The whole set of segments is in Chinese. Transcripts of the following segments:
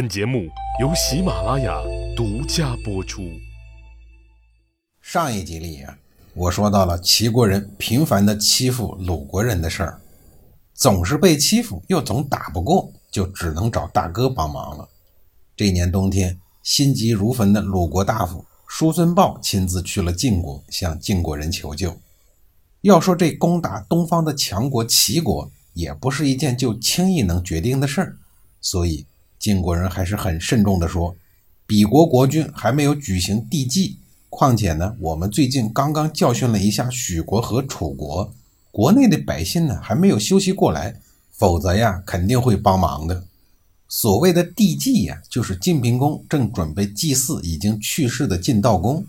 本节目由喜马拉雅独家播出。上一集里啊，我说到了齐国人频繁的欺负鲁国人的事儿，总是被欺负，又总打不过，就只能找大哥帮忙了。这年冬天，心急如焚的鲁国大夫叔孙豹亲自去了晋国，向晋国人求救。要说这攻打东方的强国齐国，也不是一件就轻易能决定的事儿，所以。晋国人还是很慎重地说：“鄙国国君还没有举行帝祭，况且呢，我们最近刚刚教训了一下许国和楚国，国内的百姓呢还没有休息过来，否则呀，肯定会帮忙的。所谓的帝祭呀，就是晋平公正准备祭祀已经去世的晋悼公。”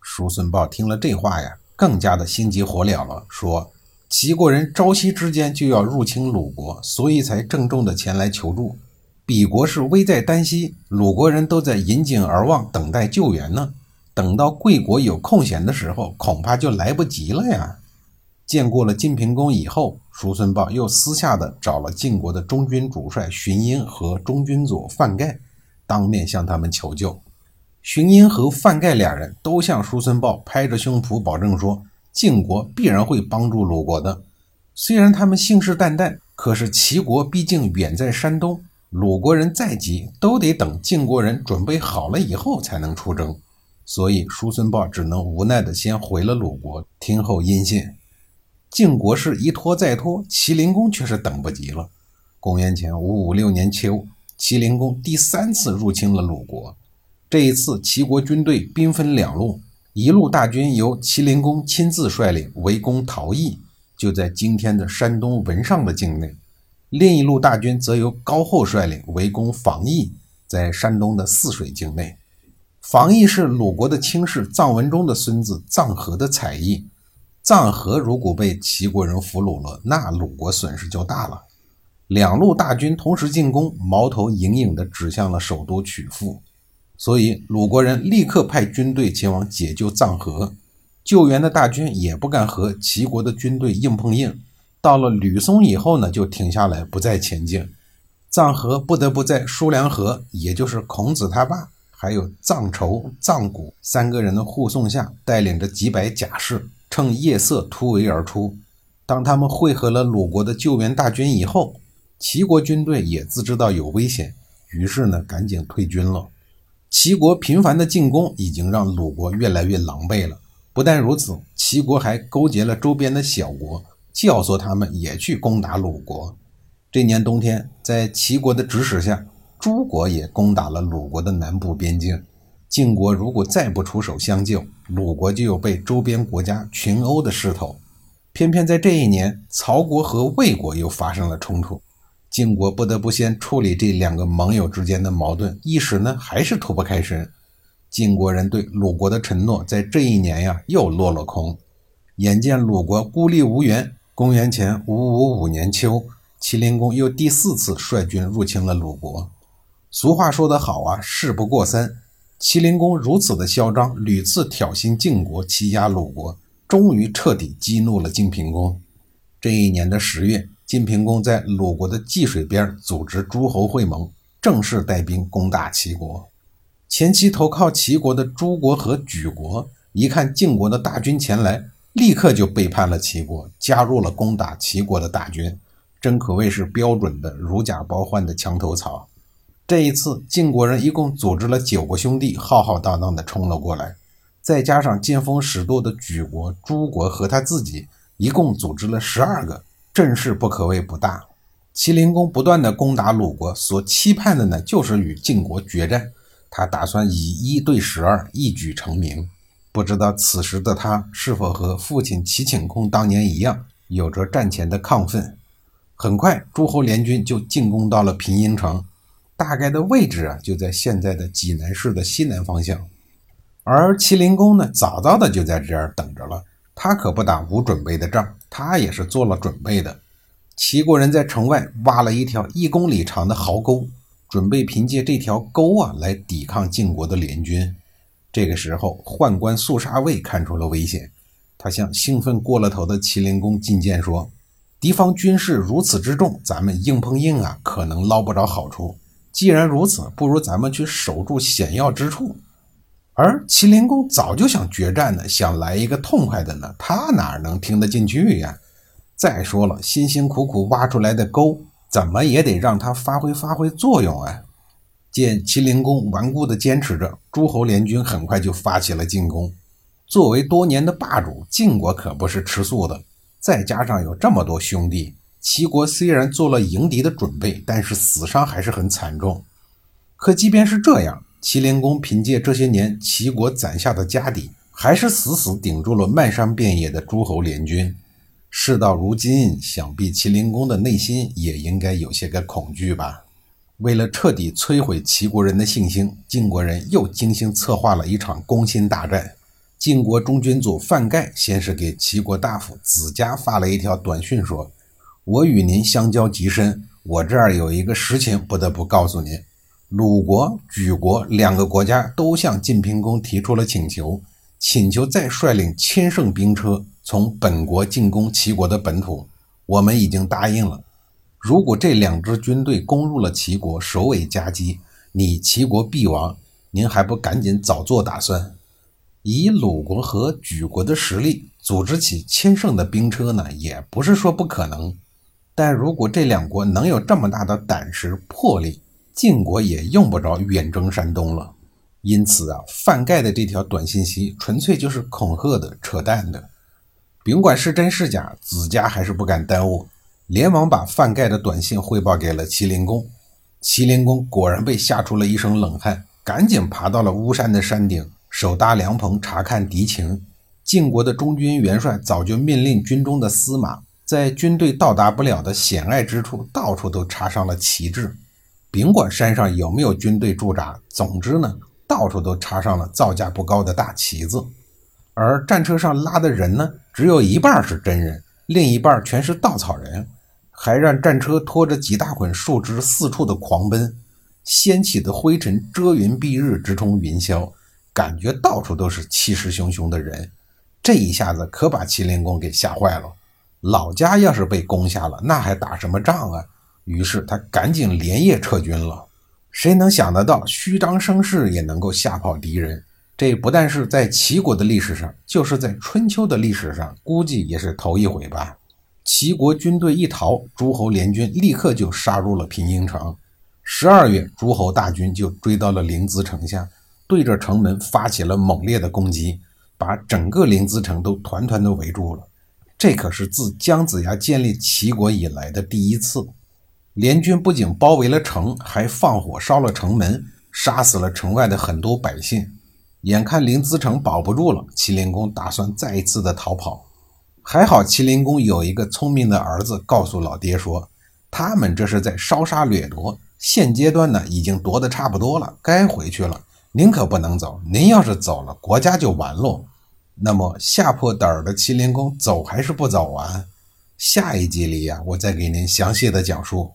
叔孙豹听了这话呀，更加的心急火燎了，说：“齐国人朝夕之间就要入侵鲁国，所以才郑重的前来求助。”鄙国是危在旦夕，鲁国人都在引颈而望，等待救援呢。等到贵国有空闲的时候，恐怕就来不及了呀。见过了晋平公以后，叔孙豹又私下的找了晋国的中军主帅荀婴和中军佐范盖，当面向他们求救。荀婴和范盖俩人都向叔孙豹拍着胸脯保证说，晋国必然会帮助鲁国的。虽然他们信誓旦旦，可是齐国毕竟远在山东。鲁国人再急，都得等晋国人准备好了以后才能出征，所以叔孙豹只能无奈的先回了鲁国，听候音信。晋国是一拖再拖，齐灵公却是等不及了。公元前五五六年秋，齐灵公第三次入侵了鲁国。这一次，齐国军队兵分两路，一路大军由齐灵公亲自率领，围攻陶邑，就在今天的山东文上的境内。另一路大军则由高后率领围攻防邑，在山东的泗水境内。防邑是鲁国的卿士臧文忠的孙子臧和的采邑。臧和如果被齐国人俘虏了，那鲁国损失就大了。两路大军同时进攻，矛头隐隐地指向了首都曲阜，所以鲁国人立刻派军队前往解救臧和。救援的大军也不敢和齐国的军队硬碰硬。到了吕松以后呢，就停下来不再前进。臧和不得不在叔梁纥，也就是孔子他爸，还有臧仇、臧谷三个人的护送下，带领着几百甲士，趁夜色突围而出。当他们汇合了鲁国的救援大军以后，齐国军队也自知道有危险，于是呢，赶紧退军了。齐国频繁的进攻已经让鲁国越来越狼狈了。不但如此，齐国还勾结了周边的小国。教唆他们也去攻打鲁国。这年冬天，在齐国的指使下，诸国也攻打了鲁国的南部边境。晋国如果再不出手相救，鲁国就有被周边国家群殴的势头。偏偏在这一年，曹国和魏国又发生了冲突，晋国不得不先处理这两个盟友之间的矛盾，一时呢还是脱不开身。晋国人对鲁国的承诺，在这一年呀又落了空。眼见鲁国孤立无援。公元前五五五年秋，齐灵公又第四次率军入侵了鲁国。俗话说得好啊，事不过三。齐灵公如此的嚣张，屡次挑衅晋国，欺压鲁国，终于彻底激怒了晋平公。这一年的十月，晋平公在鲁国的济水边组织诸侯会盟，正式带兵攻打齐国。前期投靠齐国的诸国和莒国，一看晋国的大军前来。立刻就背叛了齐国，加入了攻打齐国的大军，真可谓是标准的如假包换的墙头草。这一次，晋国人一共组织了九个兄弟，浩浩荡荡地冲了过来，再加上见风使舵的莒国、诸国和他自己，一共组织了十二个，阵势不可谓不大。齐灵公不断地攻打鲁国，所期盼的呢，就是与晋国决战，他打算以一对十二，一举成名。不知道此时的他是否和父亲齐顷公当年一样，有着战前的亢奋。很快，诸侯联军就进攻到了平阴城，大概的位置啊，就在现在的济南市的西南方向。而齐灵公呢，早早的就在这儿等着了。他可不打无准备的仗，他也是做了准备的。齐国人在城外挖了一条一公里长的壕沟，准备凭借这条沟啊，来抵抗晋国的联军。这个时候，宦官肃杀卫看出了危险，他向兴奋过了头的麒麟公进谏说：“敌方军事如此之众，咱们硬碰硬啊，可能捞不着好处。”既然如此，不如咱们去守住险要之处。而麒麟公早就想决战呢，想来一个痛快的呢，他哪能听得进去呀？再说了，辛辛苦苦挖出来的沟，怎么也得让他发挥发挥作用啊！见齐灵公顽固地坚持着，诸侯联军很快就发起了进攻。作为多年的霸主，晋国可不是吃素的，再加上有这么多兄弟。齐国虽然做了迎敌的准备，但是死伤还是很惨重。可即便是这样，齐灵公凭借这些年齐国攒下的家底，还是死死顶住了漫山遍野的诸侯联军。事到如今，想必齐灵公的内心也应该有些个恐惧吧。为了彻底摧毁齐国人的信心，晋国人又精心策划了一场攻心大战。晋国中军组范盖先是给齐国大夫子家发了一条短讯，说。我与您相交极深，我这儿有一个实情不得不告诉您：鲁国、莒国两个国家都向晋平公提出了请求，请求再率领千乘兵车从本国进攻齐国的本土。我们已经答应了。如果这两支军队攻入了齐国，首尾夹击，你齐国必亡。您还不赶紧早做打算？以鲁国和莒国的实力，组织起千乘的兵车呢，也不是说不可能。但如果这两国能有这么大的胆识魄力，晋国也用不着远征山东了。因此啊，范盖的这条短信息纯粹就是恐吓的、扯淡的。甭管是真是假，子家还是不敢耽误，连忙把范盖的短信汇报给了麒麟公。麒麟公果然被吓出了一身冷汗，赶紧爬到了巫山的山顶，手搭凉棚查看敌情。晋国的中军元帅早就命令军中的司马。在军队到达不了的险隘之处，到处都插上了旗帜。甭管山上有没有军队驻扎，总之呢，到处都插上了造价不高的大旗子。而战车上拉的人呢，只有一半是真人，另一半全是稻草人。还让战车拖着几大捆树枝四处的狂奔，掀起的灰尘遮云蔽日，直冲云霄，感觉到处都是气势汹汹的人。这一下子可把麒麟公给吓坏了。老家要是被攻下了，那还打什么仗啊？于是他赶紧连夜撤军了。谁能想得到，虚张声势也能够吓跑敌人？这不但是在齐国的历史上，就是在春秋的历史上，估计也是头一回吧。齐国军队一逃，诸侯联军立刻就杀入了平阴城。十二月，诸侯大军就追到了临淄城下，对着城门发起了猛烈的攻击，把整个临淄城都团团的围住了。这可是自姜子牙建立齐国以来的第一次。联军不仅包围了城，还放火烧了城门，杀死了城外的很多百姓。眼看临淄城保不住了，齐灵公打算再一次的逃跑。还好麒麟公有一个聪明的儿子，告诉老爹说：“他们这是在烧杀掠夺，现阶段呢已经夺得差不多了，该回去了。您可不能走，您要是走了，国家就完喽。”那么吓破胆儿的麒麟公走还是不走完？下一集里呀，我再给您详细的讲述。